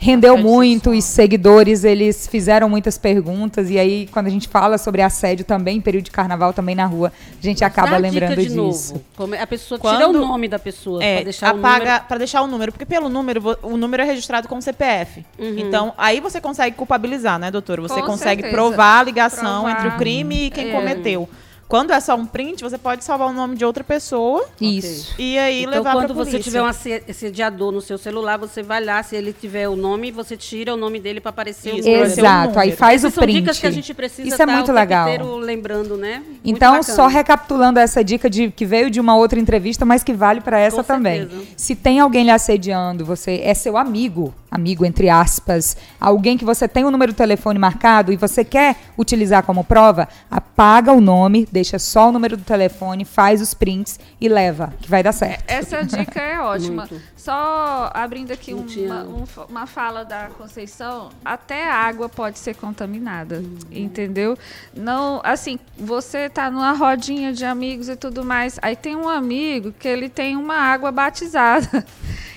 [SPEAKER 1] rendeu muito, os seguidores eles fizeram muitas perguntas e aí quando a gente fala sobre assédio também, período de carnaval também na rua, a gente acaba Dá lembrando de disso.
[SPEAKER 3] Novo. A pessoa quando, tira o nome da pessoa
[SPEAKER 2] é, para deixar apaga para deixar o número, porque pelo número o número é registrado com o CPF. Uhum. Então, aí você consegue culpabilizar, né, doutor? Você com consegue certeza. provar a ligação provar. entre o crime e quem é. cometeu. Quando é só um print, você pode salvar o nome de outra pessoa.
[SPEAKER 1] Isso.
[SPEAKER 2] E aí
[SPEAKER 3] então,
[SPEAKER 2] levar
[SPEAKER 3] quando você tiver um assediador no seu celular, você vai lá, se ele tiver o nome, você tira o nome dele para aparecer
[SPEAKER 1] Isso, o Exato, aí faz Essas o print. São dicas
[SPEAKER 3] que a gente precisa
[SPEAKER 1] Isso é muito legal.
[SPEAKER 3] lembrando, né? Muito
[SPEAKER 1] então, bacana. só recapitulando essa dica de que veio de uma outra entrevista, mas que vale para essa Com também. Certeza. Se tem alguém lhe assediando, você é seu amigo, amigo entre aspas, alguém que você tem o um número do telefone marcado e você quer utilizar como prova, apaga o nome, deixa só o número do telefone, faz os prints e leva, que vai dar certo.
[SPEAKER 4] Essa dica é ótima. Muito. Só abrindo aqui uma, um, uma fala da Conceição, até a água pode ser contaminada, uhum. entendeu? Não, assim, você está numa rodinha de amigos e tudo mais, aí tem um amigo que ele tem uma água batizada.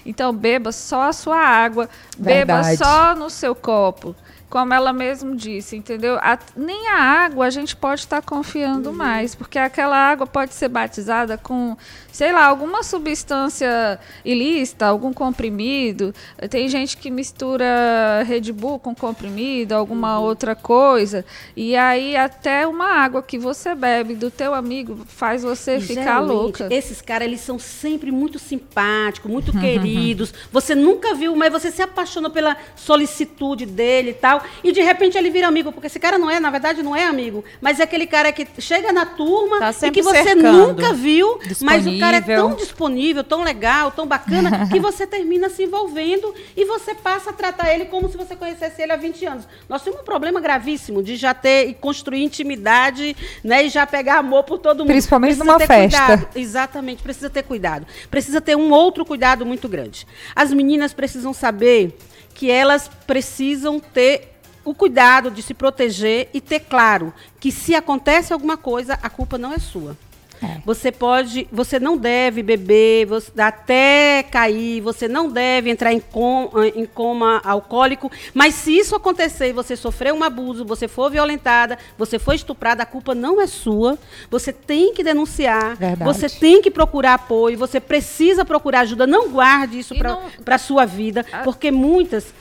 [SPEAKER 4] Então beba só a sua água, Verdade. beba só no seu copo como ela mesmo disse, entendeu? A, nem a água a gente pode estar tá confiando uhum. mais, porque aquela água pode ser batizada com, sei lá, alguma substância ilícita, algum comprimido. Tem gente que mistura Red Bull com comprimido, alguma uhum. outra coisa, e aí até uma água que você bebe do teu amigo faz você ficar louca.
[SPEAKER 3] Esses caras, eles são sempre muito simpáticos, muito *laughs* queridos. Você nunca viu, mas você se apaixonou pela solicitude dele e tal. Tal. E de repente ele vira amigo, porque esse cara não é, na verdade, não é amigo. Mas é aquele cara que chega na turma
[SPEAKER 2] Tá
[SPEAKER 3] e que você
[SPEAKER 2] cercando.
[SPEAKER 3] nunca viu, mas o cara é
[SPEAKER 1] Disponível.
[SPEAKER 3] tão disponível, tão legal, tão bacana, que você termina se envolvendo e você passa a tratar ele como se você conhecesse ele há 20 anos. Nós temos um problema gravíssimo de já ter e construir intimidade, né, e já pegar amor por todo mundo.
[SPEAKER 1] Principalmente
[SPEAKER 3] Precisa
[SPEAKER 1] numa festa.
[SPEAKER 3] cuidado. Exatamente, precisa ter cuidado. Precisa ter um outro cuidado muito grande. As meninas precisam saber que elas precisam ter o cuidado de se proteger e ter claro que se acontece alguma coisa, a culpa não é sua. Você pode, você não deve beber, você, até cair, você não deve entrar em, com, em coma alcoólico, mas se isso acontecer e você sofrer um abuso, você for violentada, você for estuprada, a culpa não é sua. Você tem que denunciar,
[SPEAKER 1] Verdade.
[SPEAKER 3] você tem que procurar apoio, você precisa procurar ajuda. Não guarde isso para
[SPEAKER 4] não-
[SPEAKER 3] a sua vida,
[SPEAKER 4] A-
[SPEAKER 3] porque muitas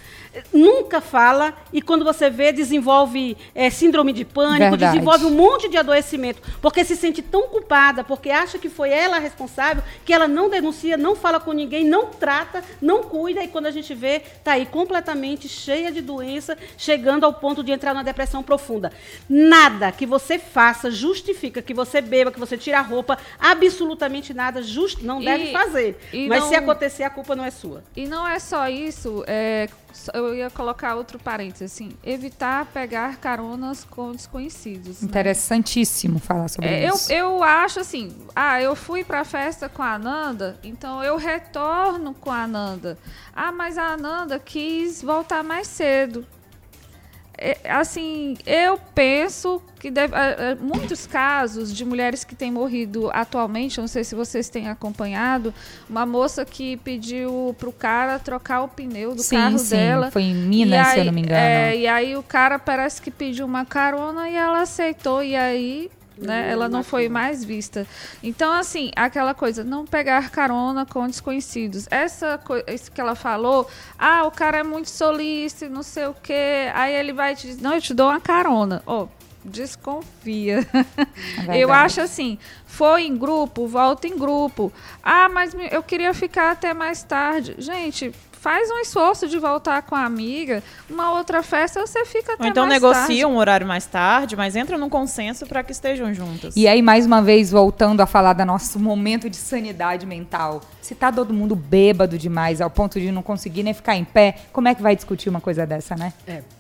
[SPEAKER 3] nunca fala e quando você vê desenvolve eh, síndrome de pânico,
[SPEAKER 1] Verdade.
[SPEAKER 3] desenvolve um monte de adoecimento, porque se sente tão culpada, porque acha que foi ela a responsável, que ela não denuncia, não fala com ninguém, não trata, não cuida e quando a gente vê tá aí completamente cheia de doença, chegando ao ponto de entrar numa depressão profunda. Nada que você faça justifica que você beba, que você tire a roupa, absolutamente nada just, não
[SPEAKER 4] E-
[SPEAKER 3] deve fazer. Mas
[SPEAKER 4] não-
[SPEAKER 3] se acontecer a culpa não é sua.
[SPEAKER 4] E não é só isso, é, eu ia colocar outro parênteses, assim, evitar pegar caronas com desconhecidos. né?
[SPEAKER 1] Interessantíssimo falar sobre
[SPEAKER 4] É, eu,
[SPEAKER 1] isso.
[SPEAKER 4] eu acho assim, ah, eu fui pra festa com a Ananda, então eu retorno com a Ananda. Ah, mas a Ananda quis voltar mais cedo. É, assim, eu penso que deve, ah, ah, muitos casos de mulheres que têm morrido atualmente, eu não sei se vocês têm acompanhado, uma moça que pediu pro cara trocar o pneu do
[SPEAKER 1] sim,
[SPEAKER 4] carro
[SPEAKER 1] sim.
[SPEAKER 4] dela.
[SPEAKER 1] Foi em Minas, se eu
[SPEAKER 4] aí-
[SPEAKER 1] não me engano.
[SPEAKER 4] é, e aí o cara parece que pediu uma carona e ela aceitou. E aí, né, ela não foi mais vista. Então, assim, aquela coisa, não pegar carona com desconhecidos. Essa coisa isso que ela falou, ah, o cara é muito solícito, não sei o quê. Aí ele vai te dizer, não, eu te dou uma carona. Ó, desconfia. *laughs*
[SPEAKER 1] É
[SPEAKER 4] Eu acho assim, foi em grupo, volta em grupo. Ah, mas eu queria ficar até mais tarde. Gente, faz um esforço de voltar com a amiga. Uma outra festa você fica até
[SPEAKER 2] Ou então
[SPEAKER 4] mais
[SPEAKER 2] negocia
[SPEAKER 4] tarde.
[SPEAKER 2] um horário mais tarde, mas entra num consenso para que estejam juntas.
[SPEAKER 1] E aí, mais uma vez, voltando a falar do nosso momento de sanidade mental. Se tá todo mundo bêbado demais, ao ponto de não conseguir nem ficar em pé, como é que vai discutir uma coisa dessa, né?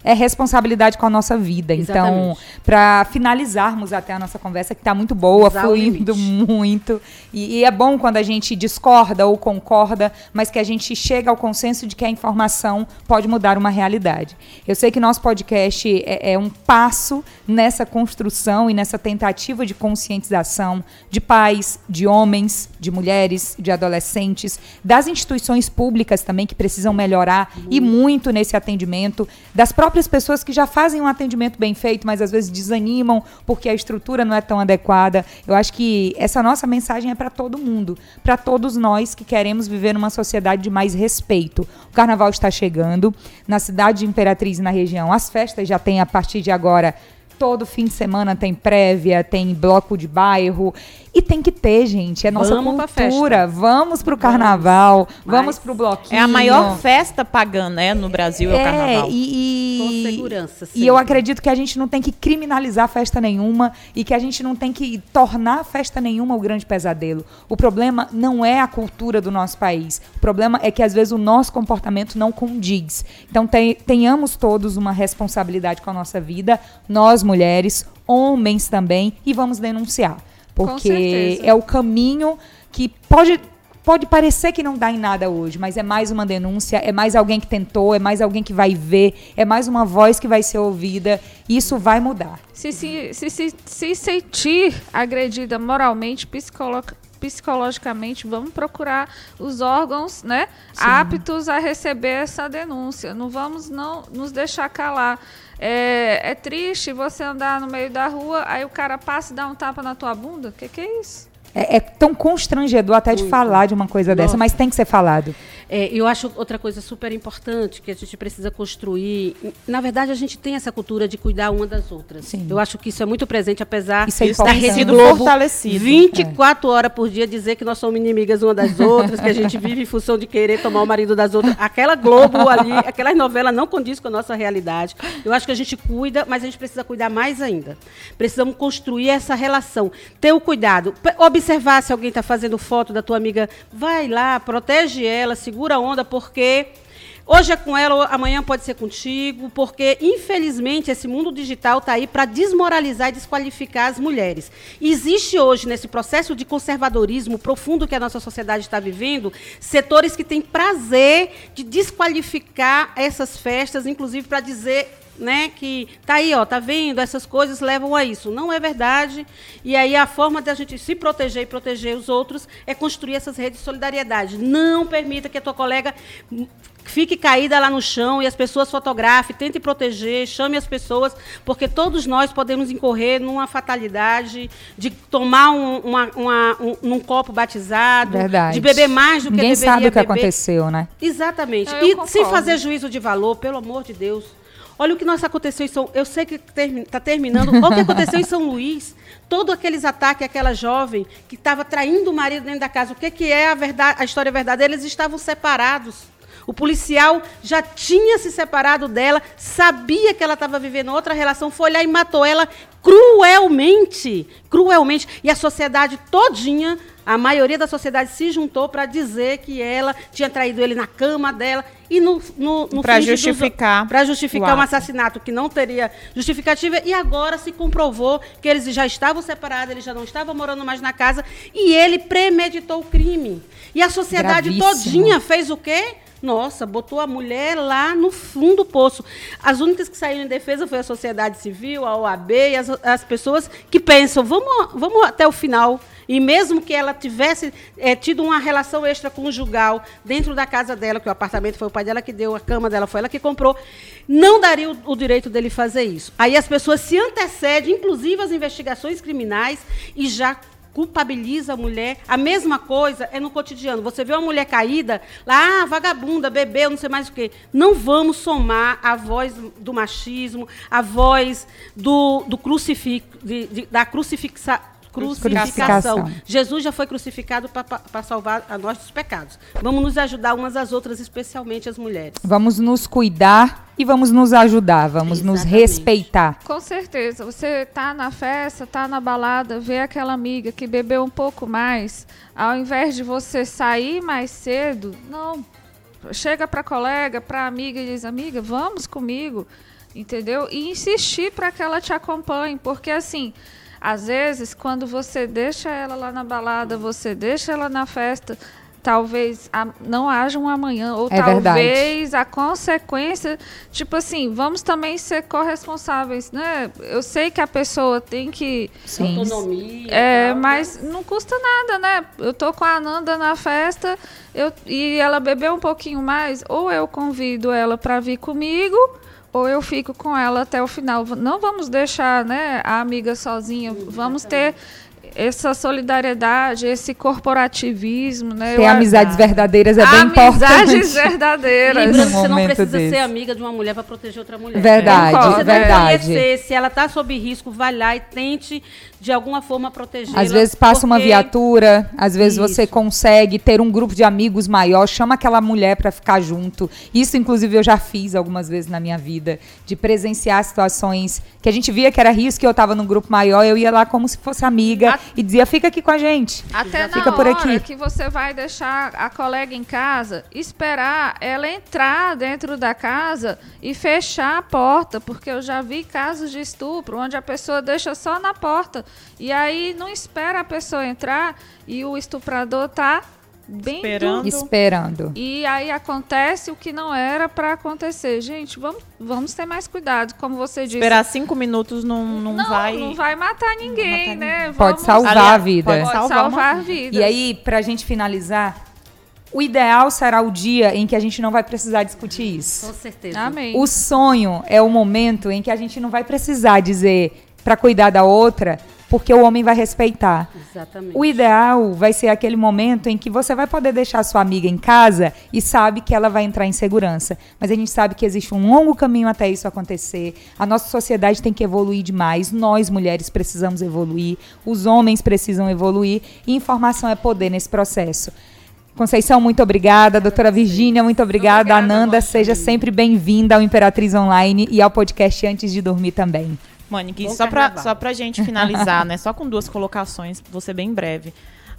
[SPEAKER 3] É.
[SPEAKER 1] responsabilidade com a nossa vida. Então,
[SPEAKER 3] Exatamente.
[SPEAKER 1] para finalizarmos até a nossa conversa, que tá muito boa,
[SPEAKER 3] Usar o
[SPEAKER 1] fluindo
[SPEAKER 3] limite.
[SPEAKER 1] muito. E, e é bom quando a gente discorda ou concorda, mas que a gente chega ao consenso de que a informação pode mudar uma realidade. Eu sei que nosso podcast é, é um passo nessa construção e nessa tentativa de conscientização de pais, de homens, de mulheres, de adolescentes, das instituições públicas também que precisam melhorar e muito nesse atendimento, das próprias pessoas que já fazem um atendimento bem feito, mas às vezes desanimam porque a estrutura não é tão adequada. Eu acho que essa nossa mensagem é para todo mundo, para todos nós que queremos viver numa sociedade de mais respeito. O carnaval está chegando, na cidade de Imperatriz na região, as festas já têm a partir de agora Todo fim de semana tem prévia, tem bloco de bairro. E tem que ter, gente. É nossa
[SPEAKER 3] Vamos pra
[SPEAKER 1] cultura. Vamos pro carnaval, vamos
[SPEAKER 3] Mas
[SPEAKER 1] pro bloquinho.
[SPEAKER 2] É a maior festa pagã, né, no Brasil, é, o carnaval.
[SPEAKER 1] E,
[SPEAKER 3] Com
[SPEAKER 1] e,
[SPEAKER 3] segurança,
[SPEAKER 1] E eu acredito que a gente não tem que criminalizar festa nenhuma e que a gente não tem que tornar festa nenhuma o grande pesadelo. O problema não é a cultura do nosso país. O problema é que às vezes o nosso comportamento não condiz. Então te- tenhamos todos uma responsabilidade com a nossa vida, nós mulheres, homens também, e vamos denunciar. Porque é o caminho que pode pode parecer que não dá em nada hoje, mas é mais uma denúncia, é mais alguém que tentou, é mais alguém que vai ver, é mais uma voz que vai ser ouvida. Isso vai mudar.
[SPEAKER 4] Se se, se, se, se sentir agredida moralmente, psicolo- psicologicamente, vamos procurar os órgãos né, aptos a receber essa denúncia. Não vamos não nos deixar calar. É, é triste você andar no meio da rua, aí o cara passa e dá um tapa na tua bunda. O que, que é isso?
[SPEAKER 1] É, é tão constrangedor até de falar de uma coisa dessa,
[SPEAKER 3] Nossa.
[SPEAKER 1] mas tem que ser falado.
[SPEAKER 3] É, eu acho outra coisa super importante que a gente precisa construir. Na verdade, a gente tem essa cultura de cuidar uma das outras.
[SPEAKER 1] Sim.
[SPEAKER 3] Eu acho que isso é muito presente, apesar
[SPEAKER 1] Isso é
[SPEAKER 3] da. Rede Globo
[SPEAKER 2] fortalecido.
[SPEAKER 3] 24 horas por dia dizer que nós somos inimigas uma das outras, que a gente vive em função de querer tomar o marido das outras. Aquela Globo ali, aquelas novelas não condiz com a nossa realidade. Eu acho que a gente cuida, mas a gente precisa cuidar mais ainda. Precisamos construir essa relação. Ter o cuidado. Observar se alguém está fazendo foto da tua amiga. Vai lá, protege ela, segura a onda, porque Hoje é com ela, amanhã pode ser contigo, porque infelizmente esse mundo digital está aí para desmoralizar e desqualificar as mulheres. Existe hoje, nesse processo de conservadorismo profundo que a nossa sociedade está vivendo, setores que têm prazer de desqualificar essas festas, inclusive para dizer né, que tá aí, ó, tá vendo? Essas coisas levam a isso. Não é verdade. E aí a forma da gente se proteger e proteger os outros é construir essas redes de solidariedade. Não permita que a tua colega fique caída lá no chão e as pessoas fotografem, tente proteger, chame as pessoas, porque todos nós podemos incorrer numa fatalidade de tomar um, uma, uma- um, num copo batizado,
[SPEAKER 1] Verdade.
[SPEAKER 3] de beber mais do que
[SPEAKER 1] Ninguém
[SPEAKER 3] deveria
[SPEAKER 1] sabe o que
[SPEAKER 3] beber.
[SPEAKER 1] aconteceu, né?
[SPEAKER 3] Exatamente.
[SPEAKER 4] Eu
[SPEAKER 3] e
[SPEAKER 4] concordo.
[SPEAKER 3] sem fazer juízo de valor, pelo amor de Deus. Olha o que nós aconteceu em São Eu sei que está terminando. Olha o que aconteceu em São Luís. Todos aqueles ataques àquela jovem que estava traindo o marido dentro da casa. O que, que é a, verdade, a história verdadeira? Eles estavam separados. O policial já tinha se separado dela, sabia que ela estava vivendo outra relação, foi lá e matou ela cruelmente. Cruelmente. E a sociedade todinha, a maioria da sociedade se juntou para dizer que ela tinha traído ele na cama dela. E no, no, no de
[SPEAKER 2] justificar
[SPEAKER 3] Para justificar um
[SPEAKER 2] ato.
[SPEAKER 3] assassinato que não teria justificativa. E agora se comprovou que eles já estavam separados, ele já não estava morando mais na casa. E ele premeditou o crime. E a sociedade
[SPEAKER 1] Gravíssimo.
[SPEAKER 3] todinha fez o quê? Nossa, botou a mulher lá no fundo do poço. As únicas que saíram em defesa foi a sociedade civil, a OAB e as, as pessoas que pensam, vamos, vamos até o final. E mesmo que ela tivesse eh, tido uma relação extraconjugal dentro da casa dela, que o apartamento foi o pai dela que deu, a cama dela foi ela que comprou, não daria o, o direito dele fazer isso. Aí as pessoas se antecedem, inclusive as investigações criminais, e já culpabiliza a mulher. A mesma coisa é no cotidiano. Você vê uma mulher caída, lá, ah, vagabunda, bebeu, não sei mais o quê. Não vamos somar a voz do machismo, a voz do, do crucific, de- de- da crucifixa, crucificação.
[SPEAKER 1] Crucificação.
[SPEAKER 3] Jesus já foi crucificado para salvar a nós dos pecados. Vamos nos ajudar umas às outras, especialmente as mulheres.
[SPEAKER 1] Vamos nos cuidar e vamos nos ajudar, vamos nos
[SPEAKER 3] Exatamente.
[SPEAKER 1] respeitar.
[SPEAKER 4] Com certeza. Você tá na festa, tá na balada, vê aquela amiga que bebeu um pouco mais, ao invés de você sair mais cedo, não. Chega pra colega, pra amiga e diz: "Amiga, vamos comigo". Entendeu? E insistir para que ela te acompanhe, porque assim, às vezes quando você deixa ela lá na balada, você deixa ela na festa, talvez a- não haja um amanhã ou
[SPEAKER 1] É verdade.
[SPEAKER 4] talvez a consequência, tipo assim, vamos também ser corresponsáveis, né? Eu sei que a pessoa tem que
[SPEAKER 1] Sim.
[SPEAKER 3] Autonomia.
[SPEAKER 4] é,
[SPEAKER 3] tal,
[SPEAKER 4] mas não custa nada, né? Eu tô com a Ananda na festa eu, e ela bebeu um pouquinho mais, ou eu convido ela para vir comigo, ou eu fico com ela até o final. Não vamos deixar, né, a amiga sozinha. Vamos ter essa solidariedade, esse corporativismo, né?
[SPEAKER 1] Ter amizades verdadeiras é bem
[SPEAKER 4] Amizades
[SPEAKER 1] importante.
[SPEAKER 4] verdadeiras.
[SPEAKER 3] Lembrando que você não precisa
[SPEAKER 1] desse.
[SPEAKER 3] ser amiga de uma mulher para proteger outra mulher.
[SPEAKER 1] Verdade,
[SPEAKER 4] Concordo,
[SPEAKER 3] Você deve
[SPEAKER 1] verdade.
[SPEAKER 3] conhecer, se ela está sob risco, vai lá e tente, de alguma forma, protegê-la.
[SPEAKER 1] Às vezes passa uma
[SPEAKER 3] porque-
[SPEAKER 1] viatura, às vezes você
[SPEAKER 3] Isso.
[SPEAKER 1] consegue ter um grupo de amigos maior, chama aquela mulher pra ficar junto. Isso, inclusive, eu já fiz algumas vezes na minha vida, de presenciar situações que a gente via que era risco e eu tava num grupo maior, eu ia lá como se fosse amiga
[SPEAKER 4] A-
[SPEAKER 1] e dizia, fica aqui com a gente.
[SPEAKER 4] Até na
[SPEAKER 1] Fica por
[SPEAKER 4] hora
[SPEAKER 1] aqui.
[SPEAKER 4] que você vai deixar a colega em casa, esperar ela entrar dentro da casa e fechar a porta, porque eu já vi casos de estupro onde a pessoa deixa só na porta e aí não espera a pessoa entrar e o estuprador tá bem
[SPEAKER 2] Esperando.
[SPEAKER 1] Esperando.
[SPEAKER 4] E aí acontece o que não era para acontecer. Gente, vamos, vamos ter mais cuidado, como você disse.
[SPEAKER 2] Esperar cinco minutos não, não,
[SPEAKER 4] não,
[SPEAKER 2] vai.
[SPEAKER 4] não vai matar ninguém,
[SPEAKER 2] matar
[SPEAKER 4] né?
[SPEAKER 2] ninguém.
[SPEAKER 1] Pode salvar
[SPEAKER 2] Aliás,
[SPEAKER 1] a vida.
[SPEAKER 2] pode
[SPEAKER 4] Pode
[SPEAKER 2] salvar
[SPEAKER 4] salvar,
[SPEAKER 2] uma
[SPEAKER 4] vidas.
[SPEAKER 1] E aí, pra gente finalizar, o ideal será o dia em que a gente não vai precisar discutir isso.
[SPEAKER 3] Com certeza.
[SPEAKER 4] Amém.
[SPEAKER 1] O sonho é o momento em que a gente não vai precisar dizer para cuidar da outra, porque o homem vai respeitar.
[SPEAKER 3] Exatamente.
[SPEAKER 1] O ideal vai ser aquele momento em que você vai poder deixar sua amiga em casa e sabe que ela vai entrar em segurança. Mas a gente sabe que existe um longo caminho até isso acontecer. A nossa sociedade tem que evoluir demais. Nós, mulheres, precisamos evoluir. Os homens precisam evoluir. E informação é poder nesse processo. Conceição, muito obrigada. Doutora Virgínia, muito obrigada.
[SPEAKER 3] Obrigada,
[SPEAKER 1] Ananda, seja sempre bem-vinda ao Imperatriz Online e ao podcast Antes de Dormir também.
[SPEAKER 2] Mônica, só pra,
[SPEAKER 3] carnaval.
[SPEAKER 2] só pra gente finalizar, *laughs* né? Só com duas colocações, vou ser bem breve.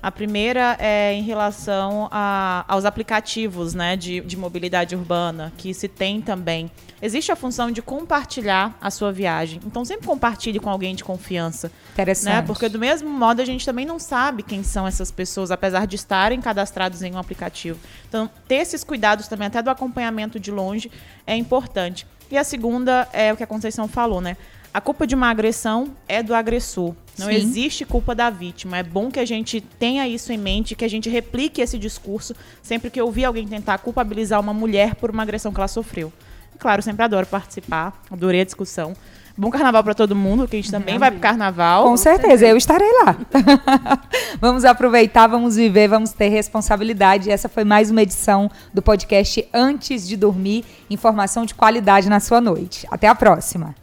[SPEAKER 2] A primeira é em relação a- aos aplicativos né, de, de mobilidade urbana, que se tem também. Existe a função de compartilhar a sua viagem. Então, sempre compartilhe com alguém de confiança.
[SPEAKER 1] Interessante.
[SPEAKER 2] Né? Porque, do mesmo modo, a gente também não sabe quem são essas pessoas, apesar de estarem cadastrados em um aplicativo. Então, ter esses cuidados também, até do acompanhamento de longe, é importante. E a segunda é o que a Conceição falou, né? A culpa de uma agressão é do agressor. Não
[SPEAKER 1] Sim.
[SPEAKER 2] existe culpa da vítima. É bom que a gente tenha isso em mente, que a gente replique esse discurso sempre que ouvir alguém tentar culpabilizar uma mulher por uma agressão que ela sofreu. E, claro, sempre adoro participar, adorei a discussão. Bom carnaval para todo mundo, que a gente também vai pro carnaval.
[SPEAKER 1] Com certeza, eu estarei lá. *laughs* vamos aproveitar, vamos viver, vamos ter responsabilidade. Essa foi mais uma edição do podcast Antes de Dormir. Informação de qualidade na sua noite. Até a próxima.